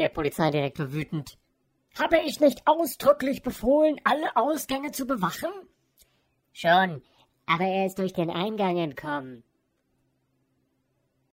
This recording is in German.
der Polizeidirektor wütend. Habe ich nicht ausdrücklich befohlen, alle Ausgänge zu bewachen? Schon, aber er ist durch den Eingang entkommen.